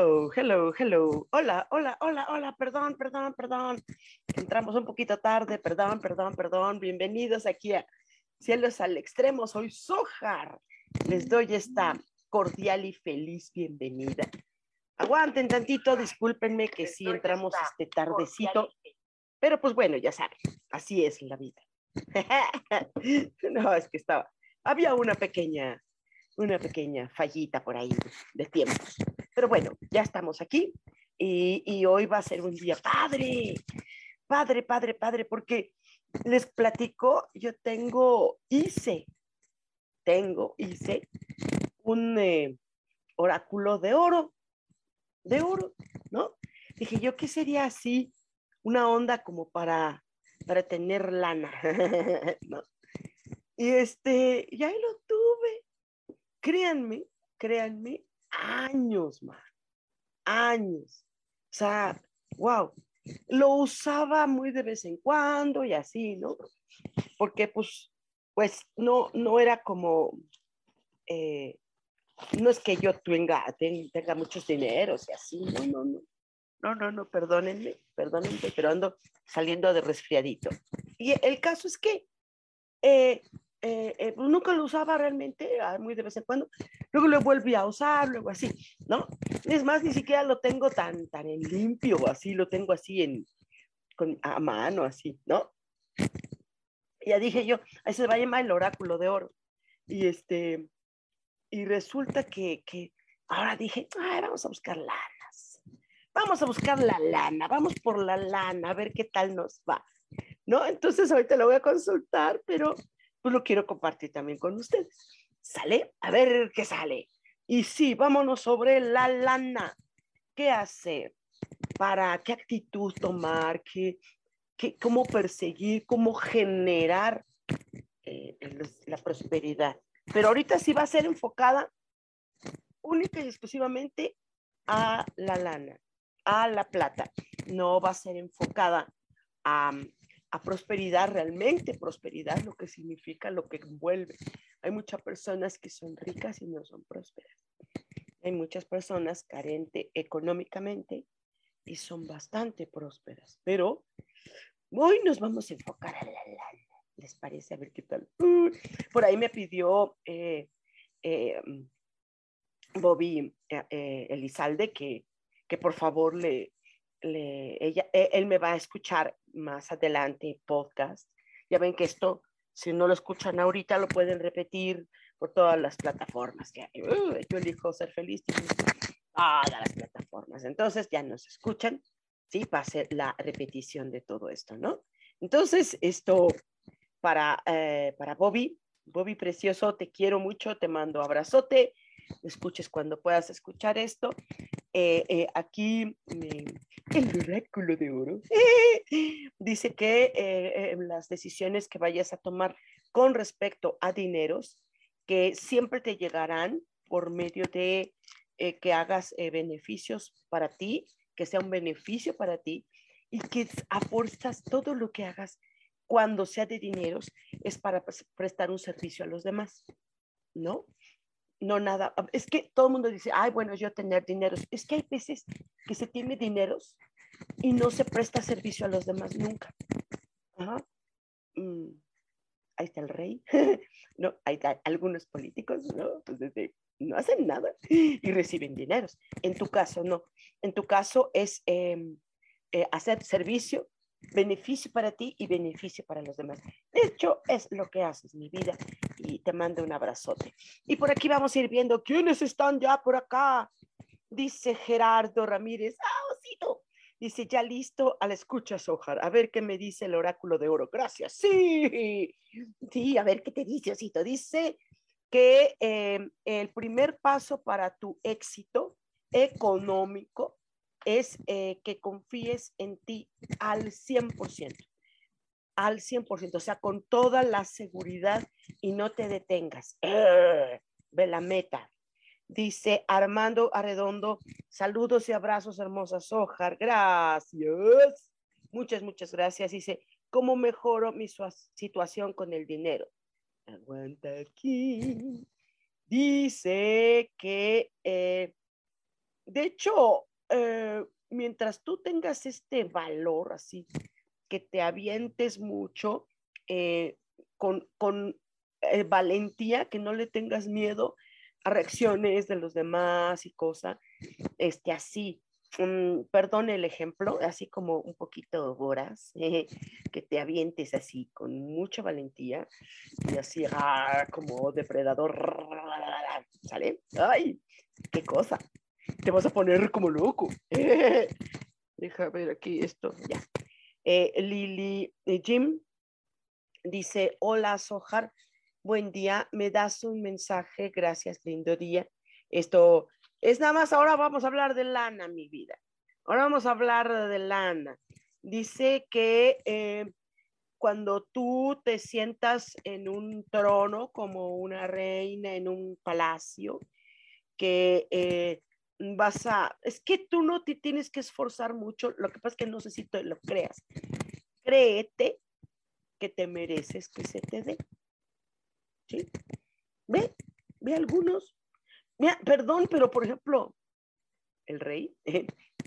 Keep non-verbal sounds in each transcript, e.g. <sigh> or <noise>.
Hello, hello, hello. Hola, hola, hola, hola. Perdón, perdón, perdón. Entramos un poquito tarde. Perdón, perdón, perdón. Bienvenidos aquí a Cielos al Extremo. Soy Sojar. Les doy esta cordial y feliz bienvenida. Aguanten tantito, discúlpenme que sí entramos este tardecito. Pero pues bueno, ya saben, así es la vida. <laughs> no, es que estaba. Había una pequeña, una pequeña fallita por ahí de tiempos. Pero bueno, ya estamos aquí y, hoy va a ser un día padre, padre, padre, padre, porque les platico, yo tengo, hice, tengo, hice un eh, oráculo de oro, de oro, ¿no? Dije yo, ¿qué sería así? Una onda como para, para tener lana, <laughs> ¿no? Y este, y ahí lo tuve. Créanme, créanme años, más, años. O sea, wow, lo usaba muy de vez en cuando y así, ¿no? Porque pues, pues no, no era como, eh, no es que yo tenga, tenga muchos dineros y así, no, no, no. No, no, no, perdónenme, perdónenme, pero ando saliendo de resfriadito. Y el caso es que eh, eh, eh, nunca lo usaba realmente, ah, muy de vez en cuando. Luego lo volví a usar, luego así, ¿no? Es más, ni siquiera lo tengo tan, tan en limpio, así, lo tengo así en, con, a mano, así, ¿no? Ya dije yo, ahí se va a llamar el oráculo de oro. Y este, y resulta que, que ahora dije, Ay, vamos a buscar lanas. Vamos a buscar la lana, vamos por la lana, a ver qué tal nos va. ¿No? Entonces ahorita lo voy a consultar, pero pues lo quiero compartir también con ustedes. ¿Sale? A ver qué sale. Y sí, vámonos sobre la lana. ¿Qué hacer? ¿Para qué actitud tomar? ¿Qué, qué, ¿Cómo perseguir? ¿Cómo generar eh, la prosperidad? Pero ahorita sí va a ser enfocada única y exclusivamente a la lana, a la plata. No va a ser enfocada a, a prosperidad realmente, prosperidad lo que significa, lo que envuelve. Hay muchas personas que son ricas y no son prósperas. Hay muchas personas carentes económicamente y son bastante prósperas, pero hoy nos vamos a enfocar a la lana. ¿Les parece? A ver qué tal. Uh, por ahí me pidió eh, eh, Bobby eh, Elizalde que, que por favor le, ella, e, él me va a escuchar más adelante podcast. Ya ven que esto, si no lo escuchan ahorita, lo pueden repetir por todas las plataformas que. Uh, yo elijo ser feliz, todas las plataformas. Entonces ya nos escuchan, ¿sí? Va a ser la repetición de todo esto, ¿no? Entonces, esto para, eh, para Bobby, Bobby precioso, te quiero mucho, te mando abrazote, escuches cuando puedas escuchar esto. Eh, eh, aquí el oráculo de oro <laughs> dice que las decisiones que vayas a tomar con respecto a dineros, que siempre te llegarán por medio de que hagas beneficios para ti, que sea un beneficio para ti y que aportas todo lo que hagas cuando sea de dineros es para prestar un servicio a los demás, ¿no? No nada, es que todo el mundo dice, ay, bueno, yo tener dineros. Es que hay veces que se tiene dineros y no se presta servicio a los demás nunca. Ajá. Mm, ahí está el rey, <laughs> ¿no? Ahí están algunos políticos, ¿no? Pues desde no hacen nada y reciben dineros. En tu caso, no. En tu caso es em, eh, hacer servicio, beneficio para ti y beneficio para los demás. De hecho, es lo que haces, mi vida, y te mando un abrazote. Y por aquí vamos a ir viendo quiénes están ya por acá. Dice Gerardo Ramírez, ah, osito. Dice, ya listo a la escucha, Sojar. A ver qué me dice el oráculo de oro. Gracias. Sí, sí, a ver qué te dice, osito. Dice que em, el primer paso para tu éxito económico es eh, que confíes en ti al 100%, al 100%, o sea, con toda la seguridad y no te detengas. ve la meta. Dice Armando Arredondo, saludos y abrazos, hermosa Sojar. Gracias. Muchas, muchas gracias. Dice, ¿cómo mejoro mi situación con el dinero? Aguanta aquí. Dice que, eh, de hecho, eh, mientras tú tengas este valor así, que te avientes mucho eh, con, con valentía, que no le tengas miedo a reacciones de los demás y cosas, este, así, Mm, perdón el ejemplo, así como un poquito voraz, <laughs> que te avientes así con mucha valentía y así ah, como depredador, <laughs> ¿sale? ¡Ay! ¡Qué cosa! Te vas a poner como loco. Deja ver aquí esto, ya. Eh, Lili eh, Jim dice, hola Sojar, buen día, me das un mensaje, gracias, lindo día. Esto es nada más, ahora vamos a hablar de lana, mi vida. Ahora vamos a hablar de lana. Dice que eh, cuando tú te sientas en un trono como una reina en un palacio, que eh, vas a, es que tú no te tienes que esforzar mucho, lo que pasa es que no sé si te lo creas. Créete que te mereces que se te dé. ¿Sí? Ve, ve algunos Mira, perdón, pero por ejemplo, el rey,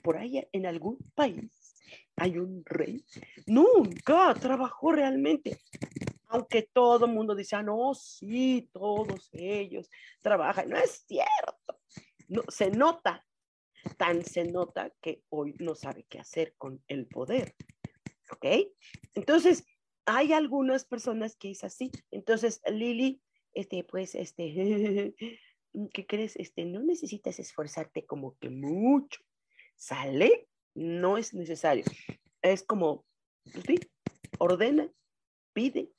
por ahí en algún país hay un rey, nunca trabajó realmente. Aunque todo el mundo dice, ah, no, sí, todos ellos trabajan. No es cierto. No, se nota, tan se nota que hoy no sabe qué hacer con el poder. ¿Ok? Entonces, hay algunas personas que es así. Entonces, Lili, este, pues, este, <laughs> ¿qué crees? Este, no necesitas esforzarte como que mucho. ¿Sale? No es necesario. Es como, pues sí, ordena, pide.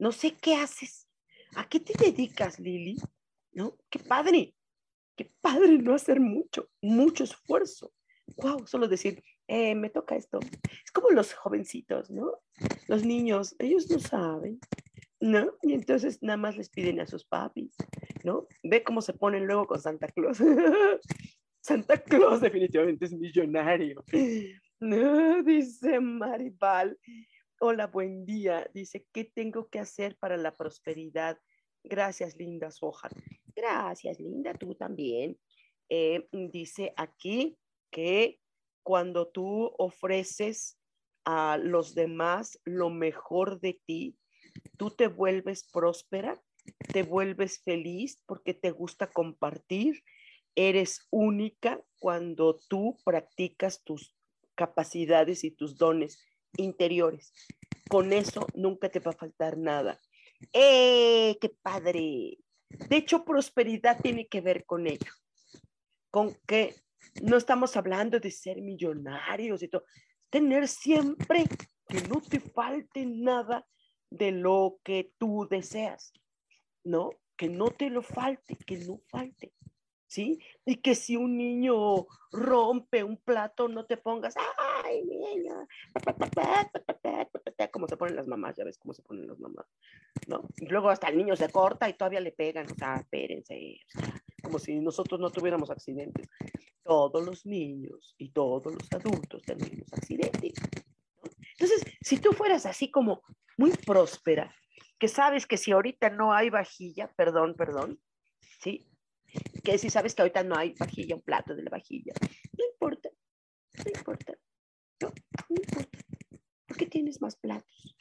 No sé qué haces. ¿A qué te dedicas, Lili? ¿No? Qué padre. Qué padre no hacer mucho, mucho esfuerzo. Wow, solo decir, eh, me toca esto. Es como los jovencitos, ¿no? Los niños, ellos no saben. ¿no? Y entonces nada más les piden a sus papis, ¿no? Ve cómo se ponen luego con Santa Claus. <laughs> Santa Claus definitivamente es millonario. <laughs> No, dice Maribal. Hola, buen día. Dice, ¿qué tengo que hacer para la prosperidad? Gracias, linda Soja. Gracias, linda, tú también. Eh, dice aquí que cuando tú ofreces a los demás lo mejor de ti, tú te vuelves próspera, te vuelves feliz porque te gusta compartir, eres única cuando tú practicas tus capacidades y tus dones interiores. Con eso nunca te va a faltar nada. ¡Eh, qué padre! De hecho, prosperidad tiene que ver con ello, con que no estamos hablando de ser millonarios y todo, tener siempre que no te falte nada de lo que tú deseas, ¿no? Que no te lo falte, que no falte, ¿sí? Y que si un niño rompe un plato, no te pongas, ay, niña, como se ponen las mamás, ya ves cómo se ponen las mamás, ¿no? Y luego hasta el niño se corta y todavía le pegan, o sea, espérense, como si nosotros no tuviéramos accidentes. Todos los niños y todos los adultos tenemos accidentes. Entonces, si tú fueras así como muy próspera, que sabes que si ahorita no hay vajilla, perdón, perdón, ¿sí? Que si sabes que ahorita no hay vajilla, un plato de la vajilla, no importa, no importa, no, no importa, porque tienes más platos.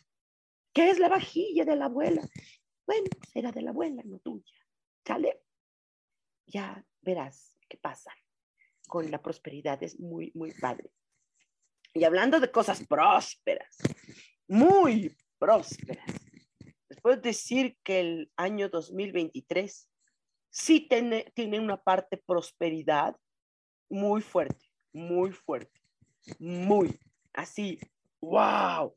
¿Qué es la vajilla de la abuela? Bueno, será de la abuela, no tuya, ¿sale? ya verás qué pasa con la prosperidad. Es muy, muy padre. Y hablando de cosas prósperas, muy prósperas, les puedo decir que el año 2023 sí tiene, tiene una parte prosperidad muy fuerte, muy fuerte, muy así, wow.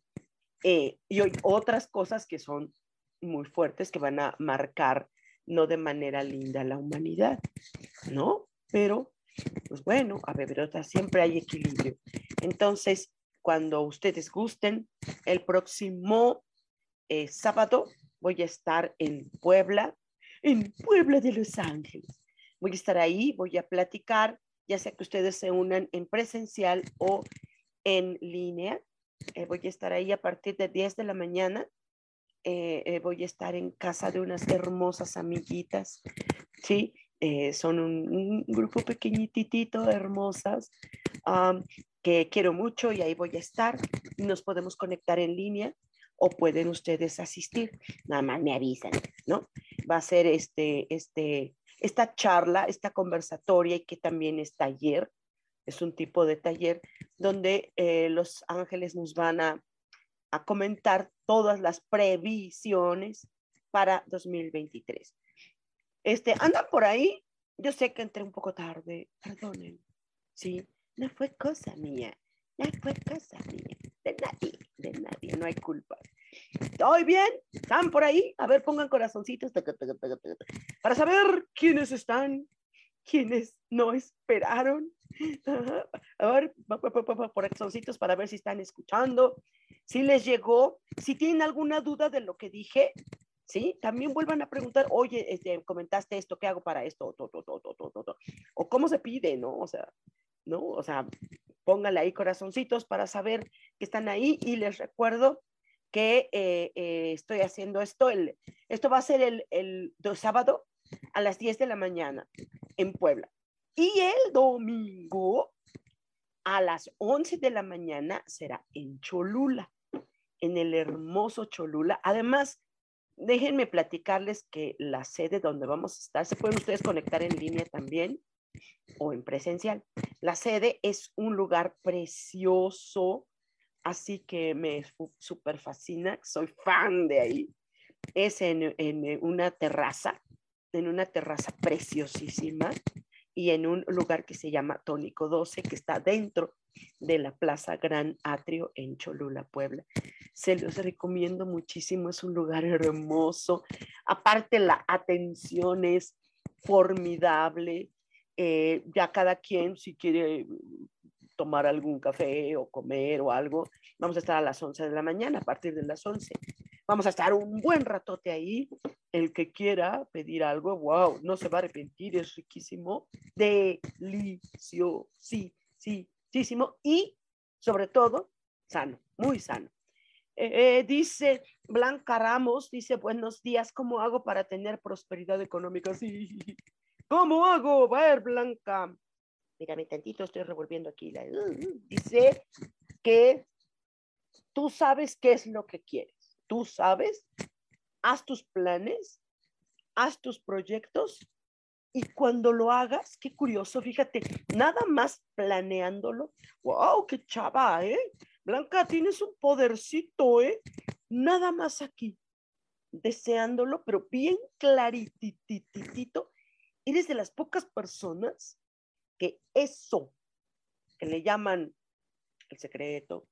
Eh, y hay otras cosas que son muy fuertes que van a marcar no de manera linda la humanidad, ¿no? Pero, pues bueno, a ver, siempre hay equilibrio. Entonces, cuando ustedes gusten, el próximo eh, sábado voy a estar en Puebla, en Puebla de Los Ángeles. Voy a estar ahí, voy a platicar, ya sea que ustedes se unan en presencial o en línea. Eh, voy a estar ahí a partir de 10 de la mañana. Eh, voy a estar en casa de unas hermosas amiguitas, ¿sí? son un, grupo pequeñitito, hermosas, que quiero mucho y ahí voy a estar. Nos podemos conectar en línea o pueden ustedes asistir. Nada más me avisan, ¿no? Va a ser este, este, esta charla, esta conversatoria y que también es taller. Es un tipo de taller donde eh, los ángeles nos van a, a comentar todas las previsiones para 2023. Este, andan por ahí. Yo sé que entré un poco tarde, perdonen. Sí, no fue cosa mía, no fue cosa mía, de nadie, de nadie, no hay culpa. ¿Estoy bien? ¿Están por ahí? A ver, pongan corazoncitos para saber quiénes están, quiénes no esperaron. A ver, corazoncitos para ver si están escuchando, si les llegó, si tienen alguna duda de lo que dije, ¿sí? También vuelvan a preguntar, oye, este, comentaste esto, ¿qué hago para esto? O cómo se pide, ¿no? O sea, ¿no? O sea, pónganle ahí corazoncitos para saber que están ahí y les recuerdo que eh, eh, estoy haciendo esto, el, esto va a ser el, el, sábado a las 10 de la mañana en Puebla. Y el domingo a las 11 de la mañana será en Cholula, en el hermoso Cholula. Además, déjenme platicarles que la sede donde vamos a estar, se pueden ustedes conectar en línea también o en presencial. La sede es un lugar precioso, así que me súper fascina, soy fan de ahí. Es en, una terraza, en una terraza preciosísima y en un lugar que se llama Tónico 12, que está dentro de la Plaza Gran Atrio en Cholula, Puebla. Se los recomiendo muchísimo, es un lugar hermoso. Aparte, la atención es formidable. Eh, ya cada quien, si quiere tomar algún café o comer o algo, vamos a estar a las 11 de la mañana, a partir de las 11. Vamos a estar un buen ratote ahí. El que quiera pedir algo, wow, no se va a arrepentir, es riquísimo, delicioso, sí, sí, y sobre todo sano, muy sano. Eh, dice Blanca Ramos, dice buenos días, ¿cómo hago para tener prosperidad económica? <laughs> Sí, ¿Cómo hago? A ver, Blanca. Mírame tantito, estoy revolviendo aquí. dice <laughs> que tú sabes qué es lo que quieres. Tú sabes, haz tus planes, haz tus proyectos y cuando lo hagas, qué curioso, fíjate, nada más planeándolo. ¡Wow! ¡Qué chava, eh! Blanca, tienes un podercito, eh. Nada más aquí, deseándolo, pero bien claritititito eres de las pocas personas que eso que le llaman el secreto,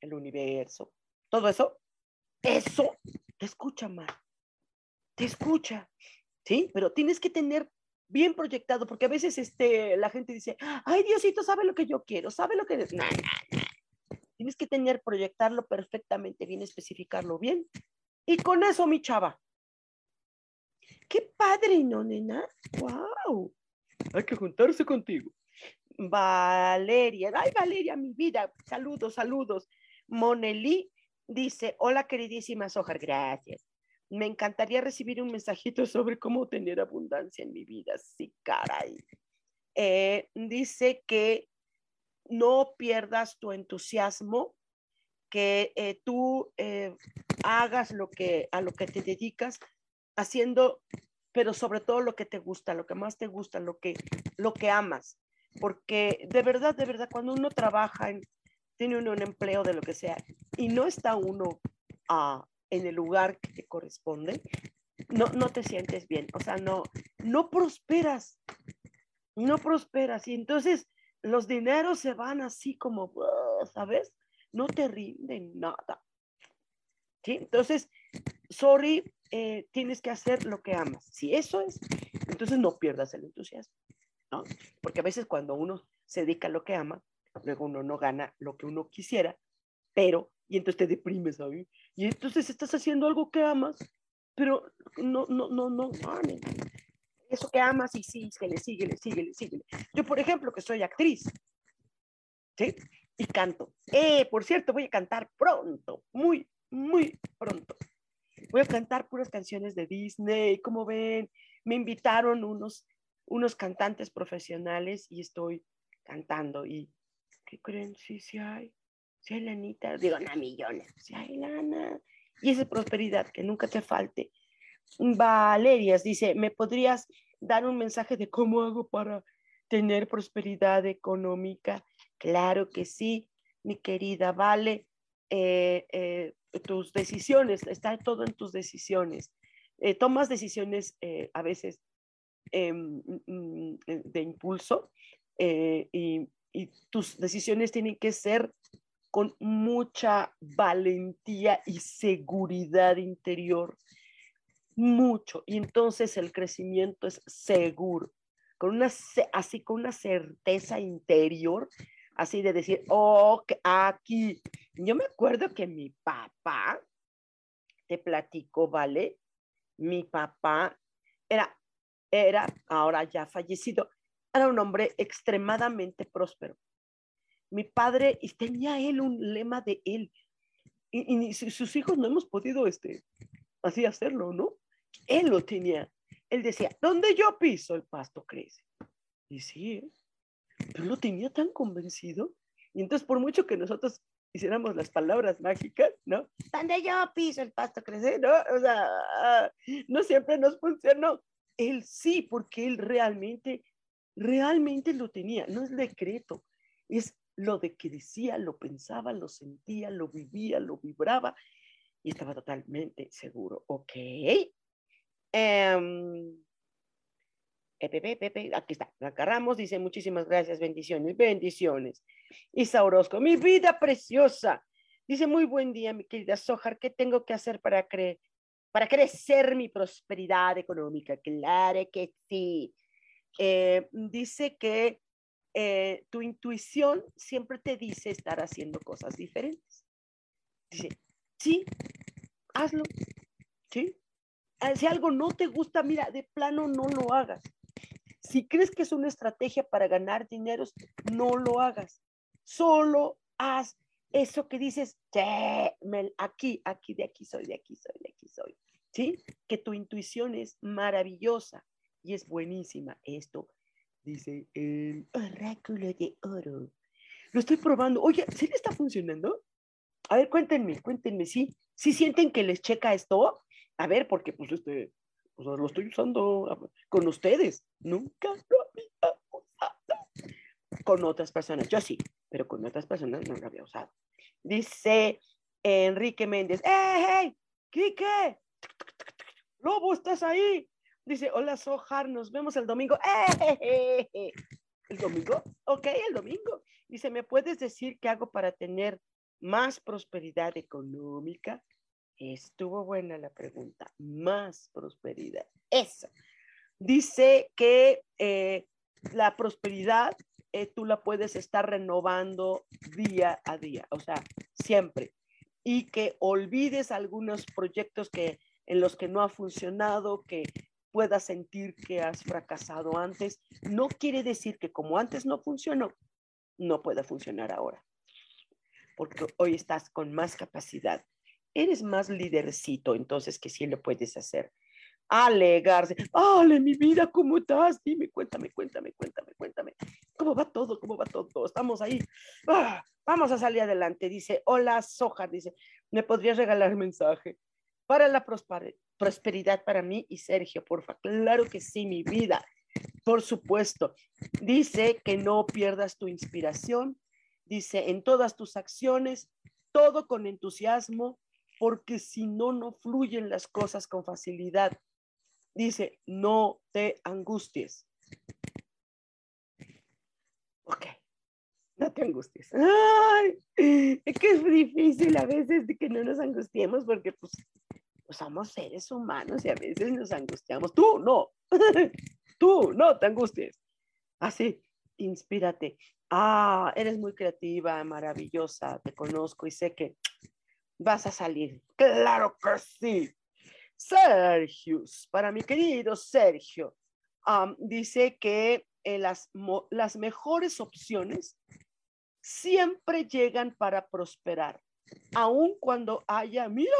el universo, todo eso, eso te escucha mal, te escucha, ¿sí? Pero tienes que tener bien proyectado, porque a veces este, la gente dice, ay, Diosito sabe lo que yo quiero, sabe lo que... No, Tienes que tener, proyectarlo perfectamente bien, especificarlo bien. Y con eso, mi chava, Qué padre, ¿no, nena? ¡Wow! Hay que juntarse contigo. Valeria, ay Valeria, mi vida, saludos, saludos. Monelí dice, hola queridísima Sojar, gracias. Me encantaría recibir un mensajito sobre cómo tener abundancia en mi vida. Sí, caray. Eh, dice que no pierdas tu entusiasmo, que eh, tú eh, hagas lo que, a lo que te dedicas haciendo pero sobre todo lo que te gusta, lo que más te gusta, lo que, lo que amas. Porque de verdad, de verdad, cuando uno trabaja, en, tiene un empleo de lo que sea, y no está uno ah, en el lugar que te corresponde, no, no te sientes bien. O sea, no, no prosperas, no prosperas. Y entonces los dineros se van así como, ¿sabes? No te rinden nada. ¿Sí? Entonces, sorry, eh, tienes que hacer lo que amas. Si eso es, entonces no pierdas el entusiasmo, ¿no? Porque a veces cuando uno se dedica a lo que ama, luego uno no gana lo que uno quisiera, pero, y entonces te deprimes, ¿sabes? Y entonces estás haciendo algo que amas, pero no, no, no, no, no, eso que amas y sí, que le sigue, le sigue, le sigue. Yo, por ejemplo, que soy actriz, ¿sí? Y canto. Eh, por cierto, voy a cantar pronto, muy, muy pronto. Voy a cantar puras canciones de Disney, como ven, me invitaron unos, unos cantantes profesionales y estoy cantando. ¿Y qué creen? Sí, sí hay. Sí hay lanita. Digo, no, millones. Sí hay lana. Y esa prosperidad, que nunca te falte. Valerias dice, ¿me podrías dar un mensaje de cómo hago para tener prosperidad económica? Claro que sí, mi querida Vale. Eh, eh, tus decisiones, está todo en tus decisiones. Eh, tomas decisiones a veces em, mm, mm, de impulso y, y tus decisiones tienen que ser con mucha valentía y seguridad interior. Mucho. Y entonces el crecimiento es seguro, con una, así con una certeza interior, así de decir, oh, aquí. Yo me acuerdo que mi papá, te platico, ¿vale? Mi papá era, era, ahora ya fallecido, era un hombre extremadamente próspero. Mi padre, y tenía él un lema de él, y, sus hijos no hemos podido, este, así hacerlo, ¿no? Él lo tenía. Él decía, donde yo piso, el pasto crece. Y sí, ¿eh? Pero lo tenía tan convencido. Y entonces, por mucho que nosotros hiciéramos las palabras mágicas, ¿no? Donde yo piso, el pasto crece, ¿no? O sea, no siempre nos funcionó. Él sí, porque él realmente, realmente lo tenía. No es decreto, es lo de que decía, lo pensaba, lo sentía, lo vivía, lo vibraba y estaba totalmente seguro. Ok, Um, aquí está, agarramos, dice muchísimas gracias, bendiciones, bendiciones. Isa Orozco, mi vida preciosa. Dice muy buen día, mi querida Sojar, ¿qué tengo que hacer para, creer, para crecer mi prosperidad económica? Claro que sí. Eh, dice que eh, tu intuición siempre te dice estar haciendo cosas diferentes. Dice, sí, hazlo, sí, Ah, si algo no te gusta, mira, de plano no lo hagas. Si crees que es una estrategia para ganar dinero, no lo hagas. Solo haz eso que dices, aquí, aquí, de aquí soy, de aquí soy, de aquí soy. ¿Sí? Que tu intuición es maravillosa y es buenísima. Esto dice el oráculo de oro. Lo estoy probando. Oye, ¿sí le está funcionando? A ver, cuéntenme, cuéntenme, ¿sí? ¿Sí sienten que les checa esto? A ver, porque pues este, pues, lo estoy usando con ustedes. Nunca lo había usado. Con otras personas, yo sí, pero con otras personas no lo había usado. Dice Enrique Méndez, ¡eh, hey! ¡Quique! ¡Lobo, estás ahí! Dice, hola Sojar, nos vemos el domingo. ¡Eh, ¿El domingo? Ok, el domingo. Dice, ¿me puedes decir qué hago para tener más prosperidad económica? Estuvo buena la pregunta. Más prosperidad. Eso. Dice que eh, la prosperidad eh, tú la puedes estar renovando día a día, o sea, siempre. Y que olvides algunos proyectos que, en los que no ha funcionado, que puedas sentir que has fracasado antes. No quiere decir que como antes no funcionó, no pueda funcionar ahora. Porque hoy estás con más capacidad eres más lidercito, entonces que sí lo puedes hacer. Alegarse, Ale, mi vida, ¿cómo estás? Dime, cuéntame, cuéntame, cuéntame, cuéntame. ¿Cómo va todo? ¿Cómo va todo? Estamos ahí. Ah, vamos a salir adelante. Dice, hola, Soja, dice, ¿me podrías regalar mensaje? para la prosperidad para mí y Sergio, porfa. Claro que sí, mi vida. Por supuesto. Dice que no pierdas tu inspiración. Dice en todas tus acciones, todo con entusiasmo, porque si no, no fluyen las cosas con facilidad. Dice, no te angusties. Ok, no te angusties. Es que es difícil a veces de que no nos angustiemos porque pues, pues somos seres humanos y a veces nos angustiamos. Tú no, <laughs> tú no te angusties. Así, inspírate. Ah, eres muy creativa, maravillosa, te conozco y sé que vas a salir. Claro que sí. Sergio, para mi querido Sergio, dice que eh, las, mejores opciones siempre llegan para prosperar, aun cuando haya, mira,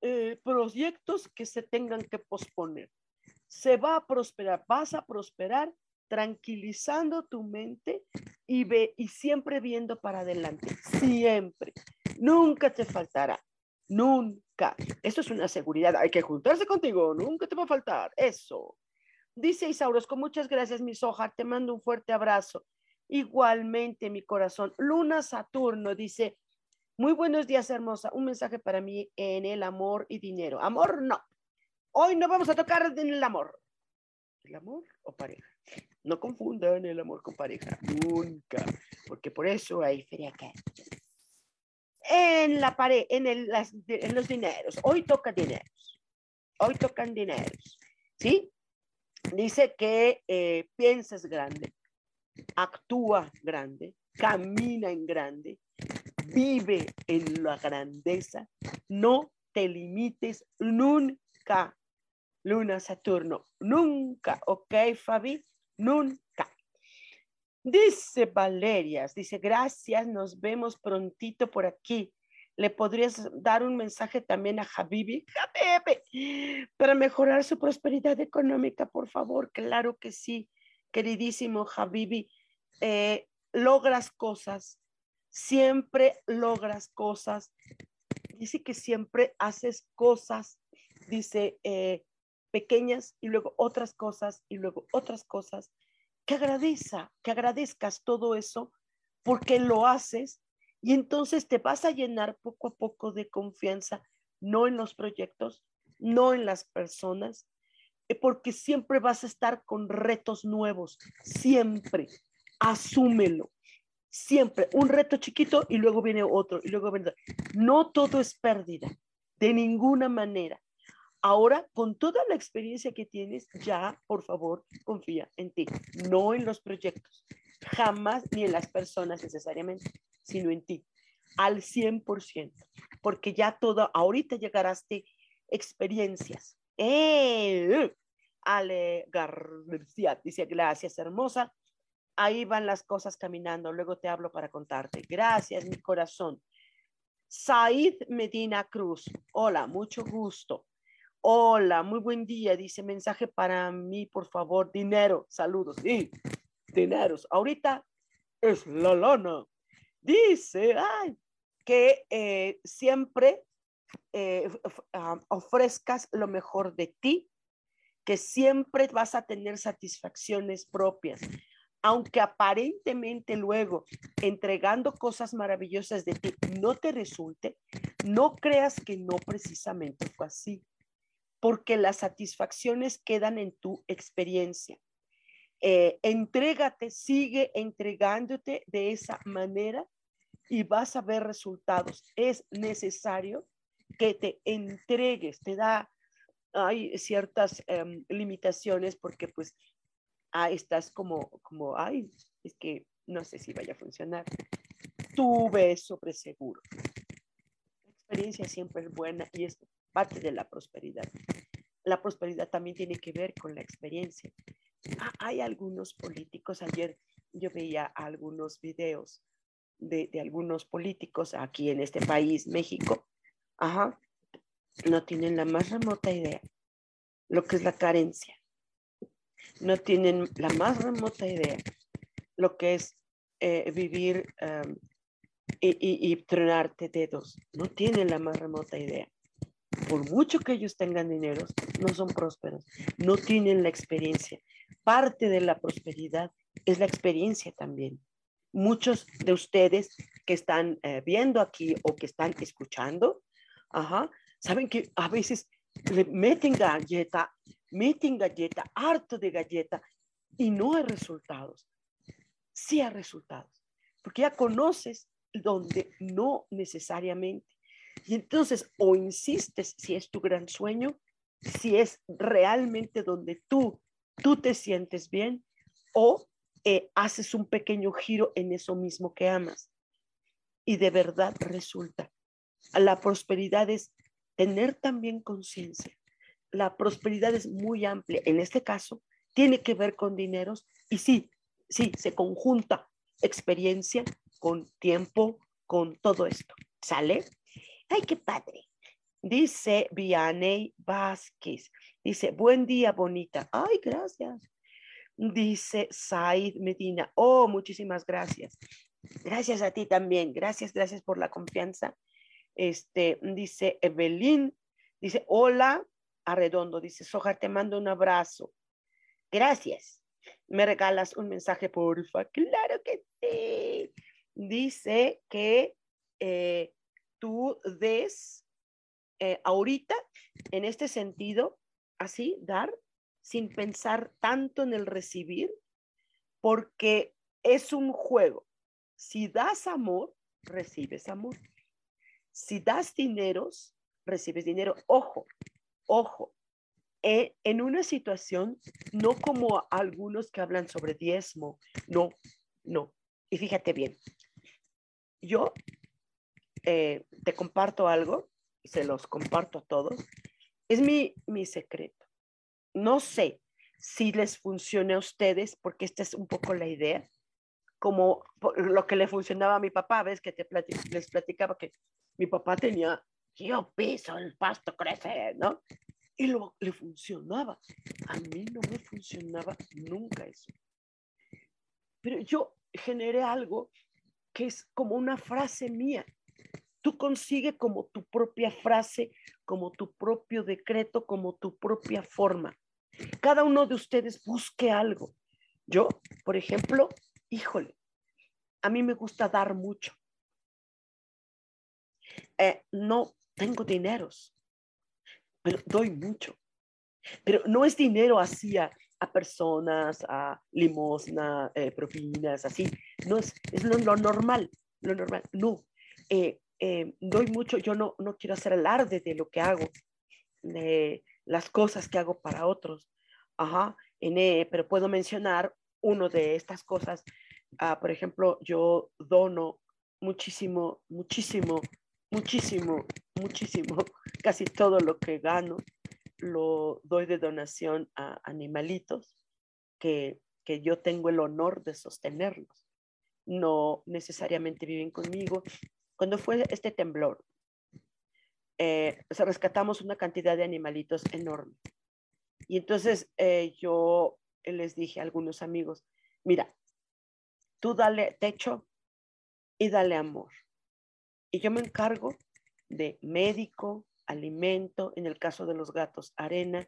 eh, proyectos que se tengan que posponer. Se va a prosperar, vas a prosperar tranquilizando tu mente y, ve, y siempre viendo para adelante, siempre. Nunca te faltará, nunca. Esto es una seguridad, hay que juntarse contigo, nunca te va a faltar, eso. Dice Isauros, con muchas gracias, mi soja, te mando un fuerte abrazo. Igualmente, mi corazón. Luna Saturno dice, muy buenos días, hermosa. Un mensaje para mí en el amor y dinero. Amor, no. Hoy no vamos a tocar en el amor. ¿El amor o pareja? No confundan el amor con pareja, nunca, porque por eso hay feria que en la pared, en, el, en los dineros. Hoy toca dineros. Hoy tocan dineros. ¿Sí? Dice que eh, pienses grande, actúa grande, camina en grande, vive en la grandeza, no te limites nunca. Luna Saturno, nunca, ¿ok, Fabi? Nunca. Dice Valerias, dice, gracias, nos vemos prontito por aquí. ¿Le podrías dar un mensaje también a Habibi? <laughs> Habibi, para mejorar su prosperidad económica, por favor. Claro que sí, queridísimo Habibi. Eh, logras cosas, siempre logras cosas. Dice que siempre haces cosas, dice, eh, pequeñas y luego otras cosas y luego otras cosas, que agradezca, que agradezcas todo eso porque lo haces y entonces te vas a llenar poco a poco de confianza, no en los proyectos, no en las personas, eh, porque siempre vas a estar con retos nuevos, siempre, asúmelo, siempre, un reto chiquito y luego viene otro y luego viene, no todo es pérdida, de ninguna manera. Ahora, con toda la experiencia que tienes, ya, por favor, confía en ti, no en los proyectos, jamás ni en las personas necesariamente, sino en ti, al 100%, porque ya todo, ahorita llegarás de experiencias. ¡Eh! Ale García dice, gracias, hermosa. Ahí van las cosas caminando, luego te hablo para contarte. Gracias, mi corazón. Said Medina Cruz, hola, mucho gusto. Hola, muy buen día. Dice mensaje para mí, por favor. Dinero, saludos. Sí, dineros. Ahorita es la lana. Dice ay, que eh, siempre eh, ah, ofrezcas lo mejor de ti, que siempre vas a tener satisfacciones propias. Aunque aparentemente luego entregando cosas maravillosas de ti no te resulte, no creas que no precisamente fue así porque las satisfacciones quedan en tu experiencia. Eh, entrégate, sigue entregándote de esa manera y vas a ver resultados. Es necesario que te entregues, te da, hay ciertas em, limitaciones porque pues ah, estás como, como, ay, es que no sé si vaya a funcionar. Tú ves sobre seguro. La experiencia siempre es buena y es parte de la prosperidad. La prosperidad también tiene que ver con la experiencia. Ah, hay algunos políticos, ayer yo veía algunos videos de, algunos políticos aquí en este país, México, ajá, no tienen la más remota idea lo que es la carencia. No tienen la más remota idea lo que es eh, vivir y, y, y, tronarte dedos. No tienen la más remota idea. Por mucho que ellos tengan dinero, no son prósperos, no tienen la experiencia. Parte de la prosperidad es la experiencia también. Muchos de ustedes que están eh, viendo aquí o que están escuchando, ajá, saben que a veces le meten galleta, meten galleta, harto de galleta y no hay resultados. Sí hay resultados, porque ya conoces donde no necesariamente. Y entonces o insistes si es tu gran sueño, si es realmente donde tú, tú te sientes bien, o eh, haces un pequeño giro en eso mismo que amas. Y de verdad resulta. La prosperidad es tener también conciencia. La prosperidad es muy amplia. En este caso, tiene que ver con dineros y sí, sí, se conjunta experiencia con tiempo, con todo esto. ¿Sale? ¡Ay, qué padre! Dice Vianey Vázquez. Dice, buen día, bonita. Ay, gracias. Dice Said Medina. Oh, muchísimas gracias. Gracias a ti también. Gracias, gracias por la confianza. Este, dice Evelyn. Dice, hola, Arredondo. Dice, Soja, te mando un abrazo. Gracias. ¿Me regalas un mensaje, porfa? Claro que sí. Dice que eh, tú des eh, ahorita, en este sentido, así, dar, sin pensar tanto en el recibir, porque es un juego. Si das amor, recibes amor. Si das dineros, recibes dinero. Ojo, ojo, eh, en una situación, no como algunos que hablan sobre diezmo, no, no. Y fíjate bien, yo eh, te comparto algo, se los comparto a todos, es mi, mi secreto. No sé si les funcione a ustedes, porque esta es un poco la idea, como lo que le funcionaba a mi papá, ves que te les platicaba que mi papá tenía, yo piso, el pasto crece, ¿no? y lo, le funcionaba. A mí no me funcionaba nunca eso. Pero yo generé algo que es como una frase mía. Tú consigue como tu propia frase, como tu propio decreto, como tu propia forma. Cada uno de ustedes busque algo. Yo, por ejemplo, híjole, a mí me gusta dar mucho. Eh, no tengo dineros, pero doy mucho. Pero no es dinero así a, personas, a limosna, eh, propinas, así. No es, es lo, normal, lo normal. No, eh, eh, doy mucho, yo no, no quiero hacer alarde de lo que hago, de las cosas que hago para otros. Ajá, en, pero puedo mencionar uno de estas cosas. Ah, por ejemplo, yo dono muchísimo, muchísimo muchísimo, muchísimo. <laughs> Casi todo lo que gano lo doy de donación a animalitos que, que yo tengo el honor de sostenerlos. No necesariamente viven conmigo. Cuando fue este temblor, eh, rescatamos una cantidad de animalitos enorme. Y entonces eh, yo les dije a algunos amigos, mira, tú dale techo y dale amor. Y yo me encargo de médico, alimento, en el caso de los gatos, arena,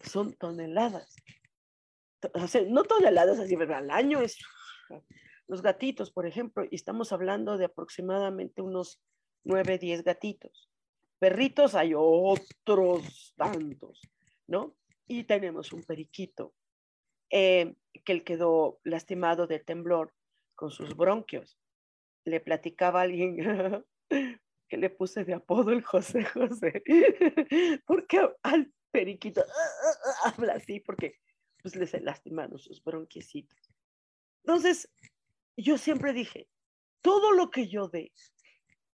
son toneladas. O sea, no toneladas así, pero al año es los gatitos, por ejemplo, y estamos hablando de aproximadamente unos 9, 10 gatitos. Perritos hay otros tantos, ¿no? Y tenemos un periquito eh, que él quedó lastimado de temblor con sus bronquios le platicaba a alguien <laughs> que le puse de apodo el José José, <laughs> porque al periquito <laughs> habla así, porque pues les lastimaron sus bronquiecitos. Entonces, yo siempre dije, todo lo que yo dé,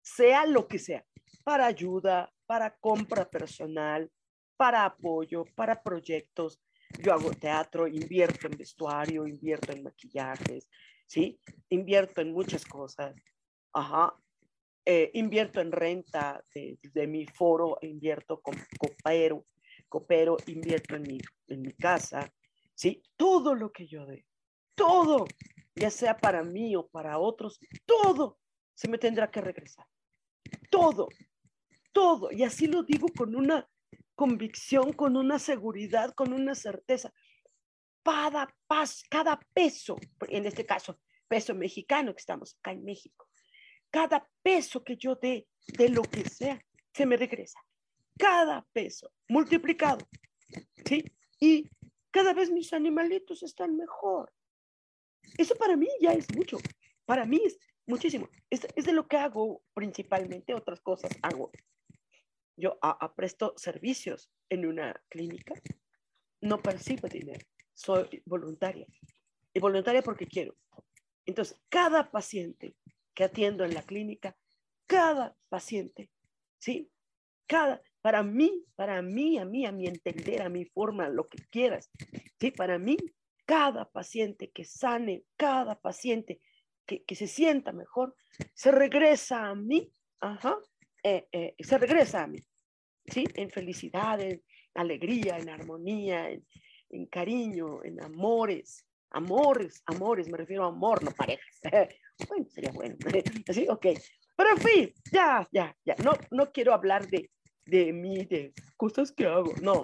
sea lo que sea, para ayuda, para compra personal, para apoyo, para proyectos. Yo hago teatro, invierto en vestuario, invierto en maquillajes, ¿sí? Invierto en muchas cosas, ajá. Eh, invierto en renta de, mi foro, invierto con copero, copero, invierto en mi, en mi casa, ¿sí? Todo lo que yo dé, todo, ya sea para mí o para otros, todo se me tendrá que regresar. Todo, todo, y así lo digo con una convicción, con una seguridad, con una certeza. Cada, cada peso, en este caso, peso mexicano que estamos acá en México, cada peso que yo dé de lo que sea, se me regresa. Cada peso multiplicado. ¿Sí? Y cada vez mis animalitos están mejor. Eso para mí ya es mucho. Para mí es muchísimo. Es, de lo que hago principalmente, otras cosas hago. Yo presto servicios en una clínica, no percibo dinero, soy voluntaria. Y voluntaria porque quiero. Entonces, cada paciente que atiendo en la clínica, cada paciente, ¿sí? Cada, para mí, para mí, a mí, a mi entender, a mi forma, lo que quieras, ¿sí? Para mí, cada paciente que sane, cada paciente que, que se sienta mejor, se regresa a mí, ajá, eh, eh, se regresa a mí, ¿sí? En felicidad, en alegría, en armonía, en, en cariño, en amores, amores, amores, me refiero a amor, no parejas. <laughs> bueno, sería bueno. <laughs> Así, ok. Pero en fin, ya, ya, ya. No, no quiero hablar de, de mí, de cosas que hago. No,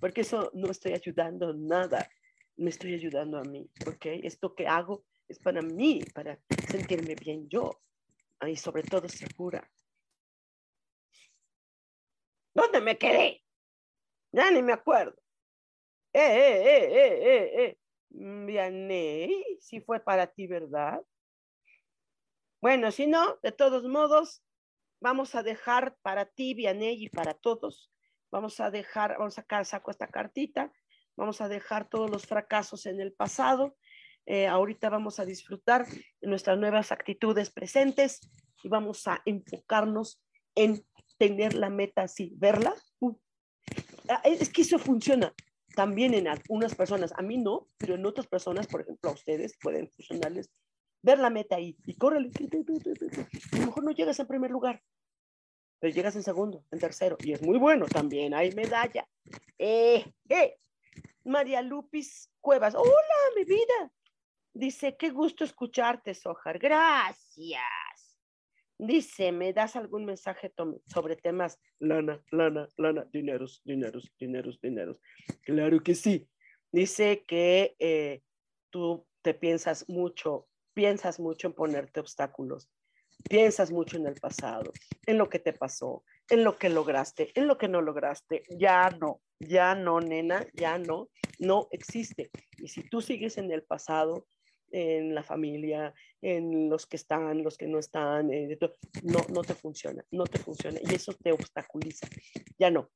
porque eso no estoy ayudando nada. Me estoy ayudando a mí, ¿ok? Esto que hago es para mí, para sentirme bien yo. Y sobre todo segura. ¿Dónde me quedé? Ya ni me acuerdo. Eh, eh, eh, eh, eh, eh. Si fue para ti, ¿verdad? Bueno, si no, de todos modos, vamos a dejar para ti, Vianey, y para todos, vamos a dejar, vamos a sacar, saco esta cartita, vamos a dejar todos los fracasos en el pasado. Eh, ahorita vamos a disfrutar de nuestras nuevas actitudes presentes y vamos a enfocarnos en tener la meta así, verla. Uh. Ah, es que eso funciona también en algunas personas, a mí no, pero en otras personas, por ejemplo, a ustedes pueden funcionarles ver la meta ahí y córrele. A lo mejor no llegas en primer lugar, pero llegas en segundo, en tercero, y es muy bueno también. Hay medalla. Eh, eh. María Lupis Cuevas, hola, mi vida. Dice, qué gusto escucharte, Sojar. Gracias. Dice, ¿me das algún mensaje sobre temas lana, lana, lana, dineros, dineros, dineros, dineros? Claro que sí. Dice que eh, tú te piensas mucho piensas mucho en ponerte obstáculos, piensas mucho en el pasado, en lo que te pasó, en lo que lograste, en lo que no lograste. Ya no, ya no, nena, ya no, no existe. Y si tú sigues en el pasado, en la familia, en los que están, los que no están, eh, no, no te funciona, no te funciona. Y eso te obstaculiza. Ya no.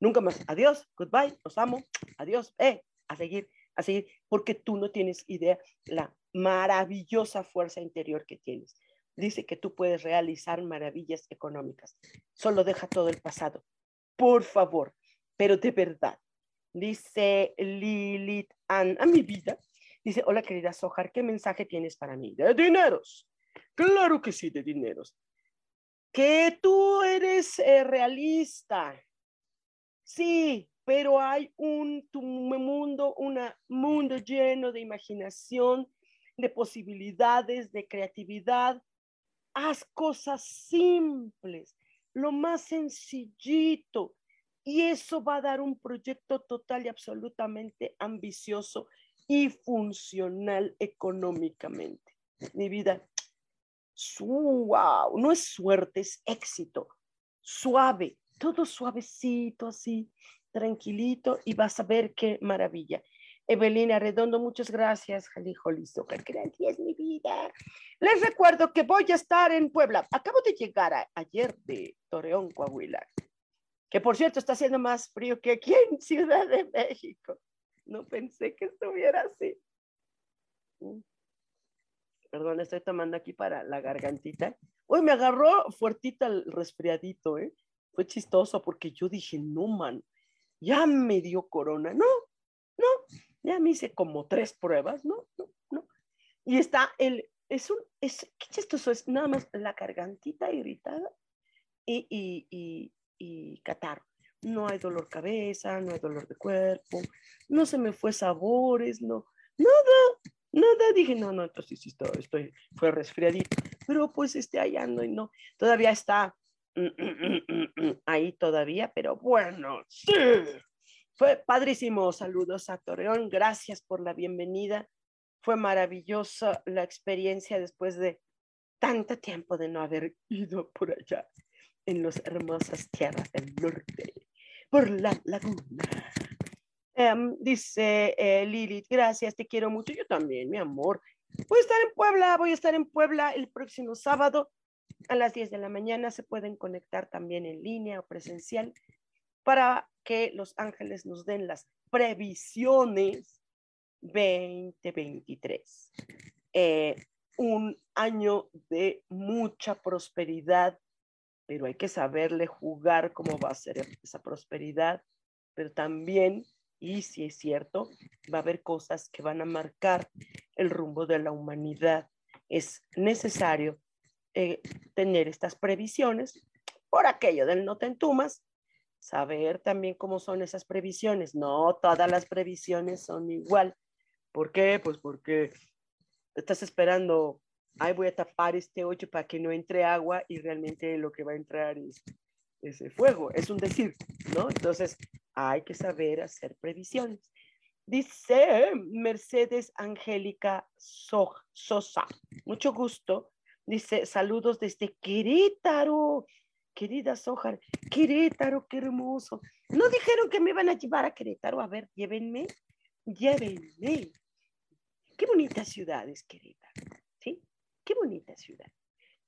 Nunca más. Adiós, goodbye, los amo, adiós, eh, a seguir, a seguir, porque tú no tienes idea la maravillosa fuerza interior que tienes. Dice que tú puedes realizar maravillas económicas. Solo deja todo el pasado. Por favor, pero de verdad. Dice Lilith Ann, a mi vida. Dice, hola querida Sojar, ¿qué mensaje tienes para mí? De dineros. Claro que sí, de dineros. Que tú eres eh, realista. Sí, pero hay un mundo, un mundo lleno de imaginación, de posibilidades, de creatividad. Haz cosas simples, lo más sencillito. Y eso va a dar un proyecto total y absolutamente ambicioso y funcional económicamente. Mi vida, wow, no es suerte, es éxito. Suave, todo suavecito, así, tranquilito, y vas a ver qué maravilla. Evelina Redondo, muchas gracias. Listo, gracias, mi vida. Les recuerdo que voy a estar en Puebla. Acabo de llegar ayer de Torreón, Coahuila, que por cierto está haciendo más frío que aquí en Ciudad de México. No pensé que estuviera así. Mm. Perdón, estoy tomando aquí para la gargantita. Uy, me agarró fuertita el resfriadito, ¿eh? Fue chistoso porque yo dije, no, man, ya me dio corona. No, ya me hice como tres pruebas, ¿no? No, no. Y está el, es un, es, qué chistoso, es nada más la gargantita irritada y, y, y, y catarro. No hay dolor cabeza, no hay dolor de cuerpo, no se me fue sabores, no, nada, nada. Dije, no, no, entonces sí, estoy, estoy, fue resfriadito. Pero pues este, allá y no, todavía está ahí todavía, pero bueno, sí. Fue padrísimo. Saludos a Torreón. Gracias por la bienvenida. Fue maravillosa la experiencia después de tanto tiempo de no haber ido por allá en las hermosas tierras del norte, por la laguna. Em, dice eh, Lilith, gracias, te quiero mucho. Yo también, mi amor. Voy a estar en Puebla, voy a estar en Puebla el próximo sábado a las 10 de la mañana. Se pueden conectar también en línea o presencial para que los ángeles nos den las previsiones 2023. Eh, un año de mucha prosperidad, pero hay que saberle jugar cómo va a ser esa prosperidad, pero también, y si es cierto, va a haber cosas que van a marcar el rumbo de la humanidad. Es necesario eh, tener estas previsiones por aquello del no te entumas, saber también cómo son esas previsiones. No todas las previsiones son igual. ¿Por qué? Pues porque estás esperando, ay, voy a tapar este hoyo para que no entre agua y realmente lo que va a entrar es ese fuego. Es un decir, ¿no? Entonces, hay que saber hacer previsiones. Dice Mercedes Angélica Sosa, mucho gusto. Dice, saludos desde Querétaro. Querida Sojar, Querétaro, qué hermoso. No dijeron que me iban a llevar a Querétaro. A ver, llévenme, llévenme. Qué bonita ciudad es Querétaro, ¿sí? Qué bonita ciudad.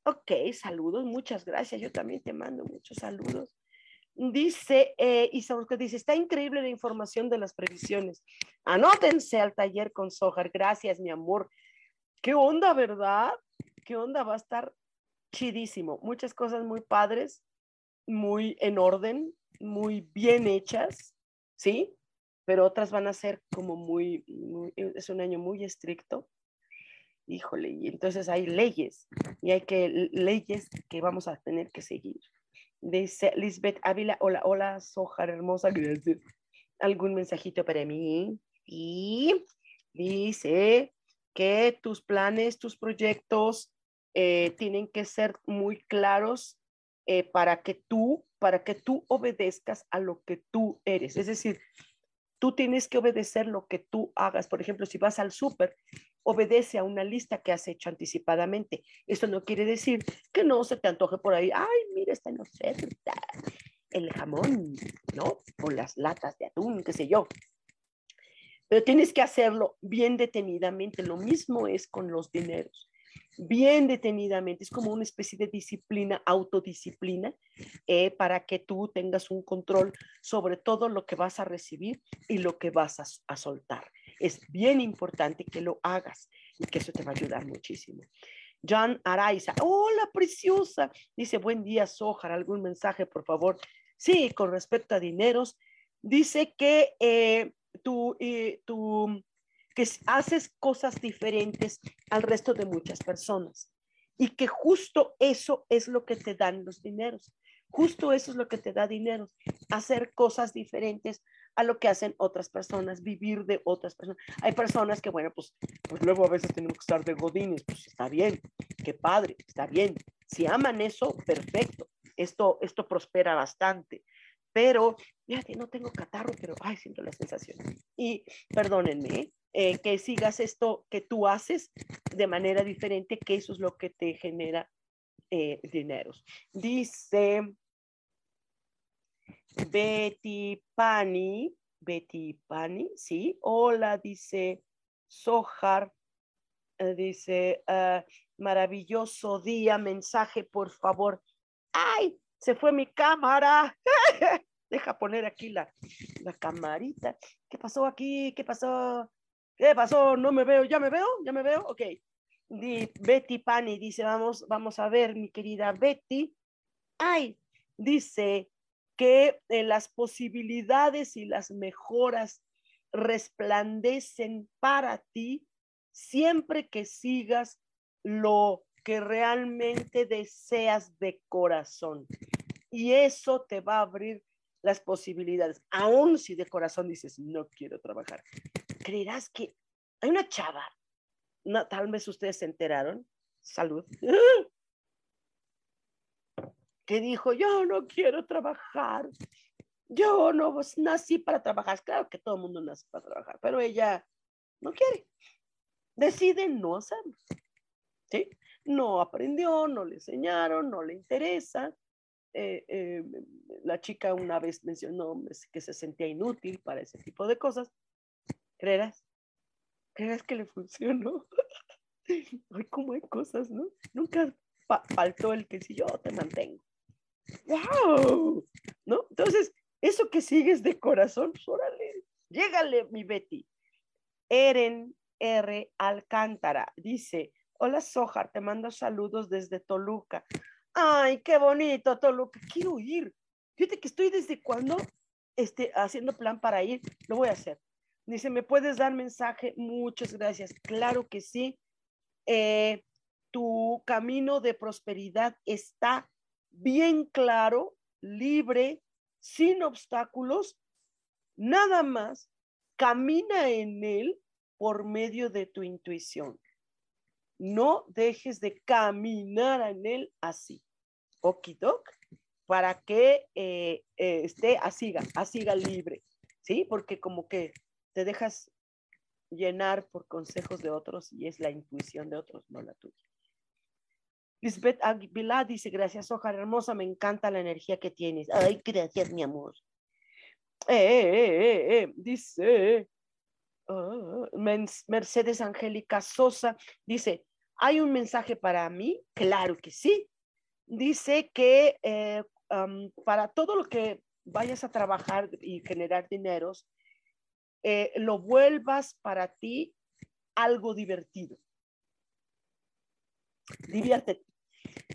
Ok, saludos, muchas gracias. Yo también te mando muchos saludos. Dice eh, dice, está increíble la información de las previsiones. Anótense al taller con Sojar. Gracias, mi amor. ¿Qué onda, verdad? ¿Qué onda? Va a estar chidísimo. Muchas cosas muy padres, muy en orden, muy bien hechas, ¿sí? Pero otras van a ser como muy, es un año muy estricto. Híjole, y entonces hay leyes, y hay que, leyes que vamos a tener que seguir. Dice Lisbeth Ávila, hola, hola, Soja hermosa, gracias. ¿Algún mensajito para mí? Y dice que tus planes, tus proyectos, eh, tienen que ser muy claros eh, para que tú, para que tú obedezcas a lo que tú eres. Es decir, tú tienes que obedecer lo que tú hagas. Por ejemplo, si vas al súper, obedece a una lista que has hecho anticipadamente. Esto no quiere decir que no se te antoje por ahí, ay, mira, está en oferta el jamón, ¿no? O las latas de atún, qué sé yo. Pero tienes que hacerlo bien detenidamente. Lo mismo es con los dineros bien detenidamente. Es como una especie de disciplina, autodisciplina, eh, para que tú tengas un control sobre todo lo que vas a recibir y lo que vas a, soltar. Es bien importante que lo hagas y que eso te va a ayudar muchísimo. John Araiza, hola preciosa, dice, buen día, Sojar, algún mensaje, por favor. Sí, con respecto a dineros, dice que eh, tu, eh, tu haces cosas diferentes al resto de muchas personas y que justo eso es lo que te dan los dineros. Justo eso es lo que te da dinero, hacer cosas diferentes a lo que hacen otras personas, vivir de otras personas. Hay personas que, bueno, pues, pues luego a veces tenemos que estar de godines, pues está bien, qué padre, está bien. Si aman eso, perfecto. Esto, esto prospera bastante. Pero, fíjate, no tengo catarro, pero, ay, siento la sensación. Y perdónenme, eh, que sigas esto que tú haces de manera diferente, que eso es lo que te genera eh, dineros. Dice Betty Pani, Betty Pani, sí, hola, dice Sohar, eh, dice, ah, maravilloso día, mensaje, por favor. ¡Ay! Se fue mi cámara. <laughs> Deja poner aquí la, la camarita. ¿Qué pasó aquí? ¿Qué pasó? ¿Qué pasó? No me veo, ¿ya me veo? ¿Ya me veo? Ok. Betty Pani dice, vamos, vamos a ver, mi querida Betty. Ay, dice que eh, las posibilidades y las mejoras resplandecen para ti siempre que sigas lo que realmente deseas de corazón. Y eso te va a abrir las posibilidades, aun si de corazón dices, no quiero trabajar creerás que hay una chava, no, tal vez ustedes se enteraron, salud, <laughs> que dijo, yo no quiero trabajar, yo no pues, nací para trabajar. Claro que todo mundo nace para trabajar, pero ella no quiere. Decide no hacerlo. ¿sí? No aprendió, no le enseñaron, no le interesa. Eh, eh, la chica una vez mencionó que se sentía inútil para ese tipo de cosas. ¿Creerás? ¿Creerás que le funcionó? <laughs> Ay, cómo hay cosas, ¿no? Nunca faltó el que si yo te mantengo. ¡Wow! ¿No? Entonces, eso que sigues de corazón, pues, órale, mi Betty. Eren R. Alcántara dice, hola Sojar, te mando saludos desde Toluca. Ay, qué bonito, Toluca, quiero ir. Fíjate que estoy desde cuando este, haciendo plan para ir, lo voy a hacer. Dice, ¿me puedes dar mensaje? Muchas gracias. Claro que sí. Eh, tu camino de prosperidad está bien claro, libre, sin obstáculos, nada más camina en él por medio de tu intuición. No dejes de caminar en él así. Okidok, para que eh, eh, esté así, así libre, ¿sí? Porque como que te dejas llenar por consejos de otros y es la intuición de otros, no la tuya. Lisbeth Aguilar dice, gracias, Ojar hermosa, me encanta la energía que tienes. Ay, gracias, mi amor. Eh, eh, eh, dice ah, Mercedes Angélica Sosa, dice, ¿hay un mensaje para mí? Claro que sí. Dice que para todo lo que vayas a trabajar y generar dineros, lo vuelvas para ti algo divertido. Diviértete.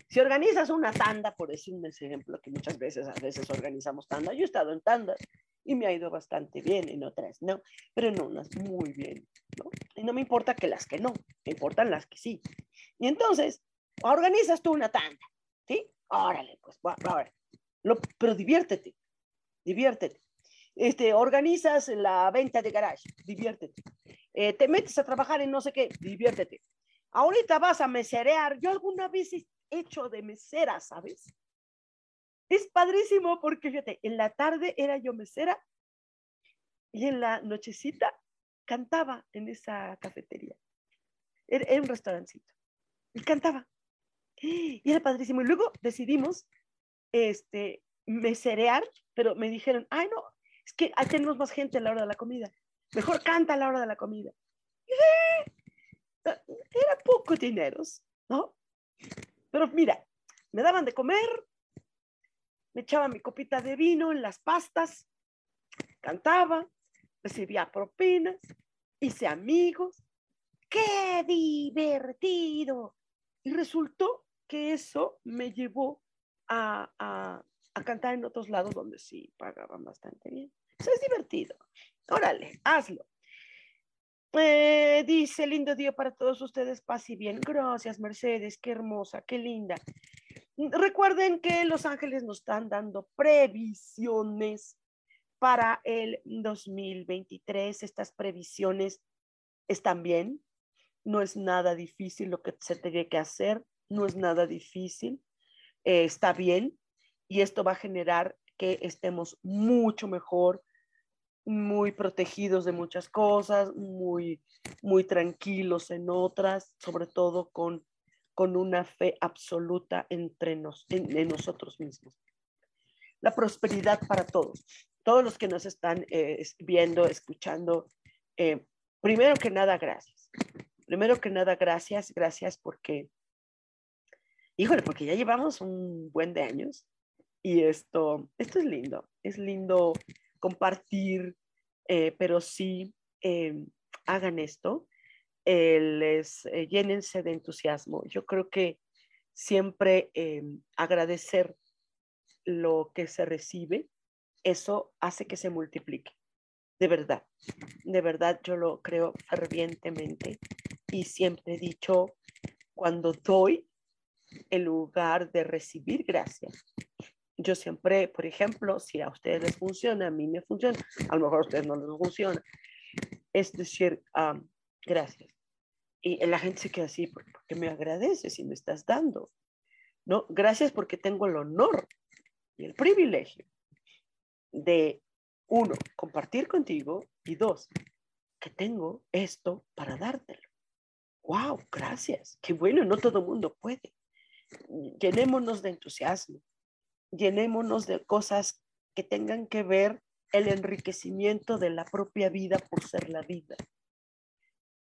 Si organizas una tanda, por decir un ejemplo, que muchas veces, a veces organizamos tanda, yo he estado en tandas y me ha ido bastante bien, en otras no, pero en unas muy bien. Y no me importa que las que no, me importan las que sí. Y entonces, organizas tú una tanda, ¿sí? Órale, pues, ahora. Lo, pero diviértete, diviértete. Este, organizas la venta de garage, diviértete. Eh, te metes a trabajar en no sé qué, diviértete. Ahorita vas a meserear. Yo alguna vez he hecho de mesera, ¿sabes? Es padrísimo porque, fíjate, en la tarde era yo mesera y en la nochecita cantaba en esa cafetería. Era, un restaurancito. Y cantaba. Y era padrísimo. Y luego decidimos este, meserear, pero me dijeron, ay, no, es que ahí tenemos más gente a la hora de la comida. Mejor canta a la hora de la comida. Era poco dinero, ¿no? Pero mira, me daban de comer, me echaba mi copita de vino en las pastas, cantaba, recibía propinas, hice amigos. ¡Qué divertido! Y resultó que eso me llevó a, a cantar en otros lados donde sí pagaban bastante bien. Eso es divertido. Órale, hazlo. Eh, dice, lindo día para todos ustedes, paz y bien. Gracias, Mercedes, qué hermosa, qué linda. Recuerden que Los Ángeles nos están dando previsiones para el 2023. Estas previsiones están bien. No es nada difícil lo que se tiene que hacer. No es nada difícil. Eh, está bien. Y esto va a generar que estemos mucho mejor, muy protegidos de muchas cosas, muy, muy tranquilos en otras, sobre todo con, con una fe absoluta entre nos, en, nosotros mismos. La prosperidad para todos. Todos los que nos están eh, viendo, escuchando, eh, primero que nada, gracias. Primero que nada, gracias, gracias porque, híjole, porque ya llevamos un buen de años y esto, esto es lindo, es lindo compartir, eh, pero sí eh, hagan esto, eh, les llénense de entusiasmo. Yo creo que siempre agradecer lo que se recibe, eso hace que se multiplique. De verdad, de verdad yo lo creo fervientemente y siempre he dicho, cuando doy, en lugar de recibir gracias, yo siempre, por ejemplo, si a ustedes les funciona, a mí me funciona, a lo mejor a ustedes no les funciona, es decir, gracias. Y la gente se queda así, ¿por qué me agradeces si me estás dando? ¿no? Gracias porque tengo el honor y el privilegio de, uno, compartir contigo y dos, que tengo esto para dártelo. ¡Wow! Gracias. Qué bueno, no todo el mundo puede. Llenémonos de entusiasmo, llenémonos de cosas que tengan que ver el enriquecimiento de la propia vida por ser la vida.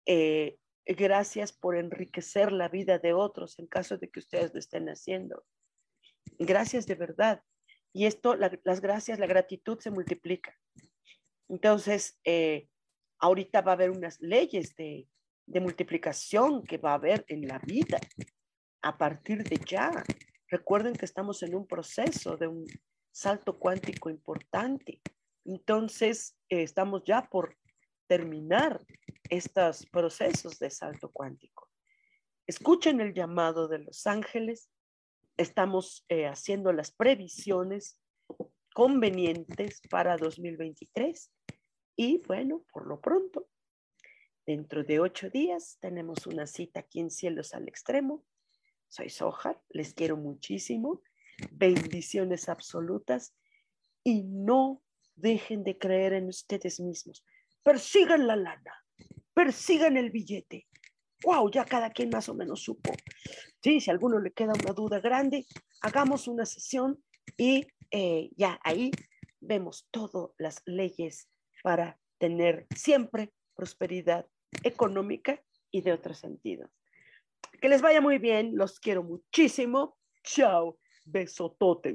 Eh, gracias por enriquecer la vida de otros en caso de que ustedes lo estén haciendo. Gracias de verdad. Y esto, las gracias, la gratitud se multiplica. Entonces, eh, ahorita va a haber unas leyes de, de multiplicación que va a haber en la vida a partir de ya. Recuerden que estamos en un proceso de un salto cuántico importante. Entonces, eh, estamos ya por terminar estos procesos de salto cuántico. Escuchen el llamado de los ángeles. Estamos eh, haciendo las previsiones convenientes para 2023. Y bueno, por lo pronto, dentro de ocho días tenemos una cita aquí en Cielos al Extremo. Soy Soja, les quiero muchísimo. Bendiciones absolutas y no dejen de creer en ustedes mismos. Persigan la lana, persigan el billete. Wow, ya cada quien más o menos supo. Si a alguno le queda una duda grande, hagamos una sesión y eh, ya ahí vemos todas las leyes para tener siempre prosperidad económica y de otros sentidos. Que les vaya muy bien, los quiero muchísimo. Chao, besotote.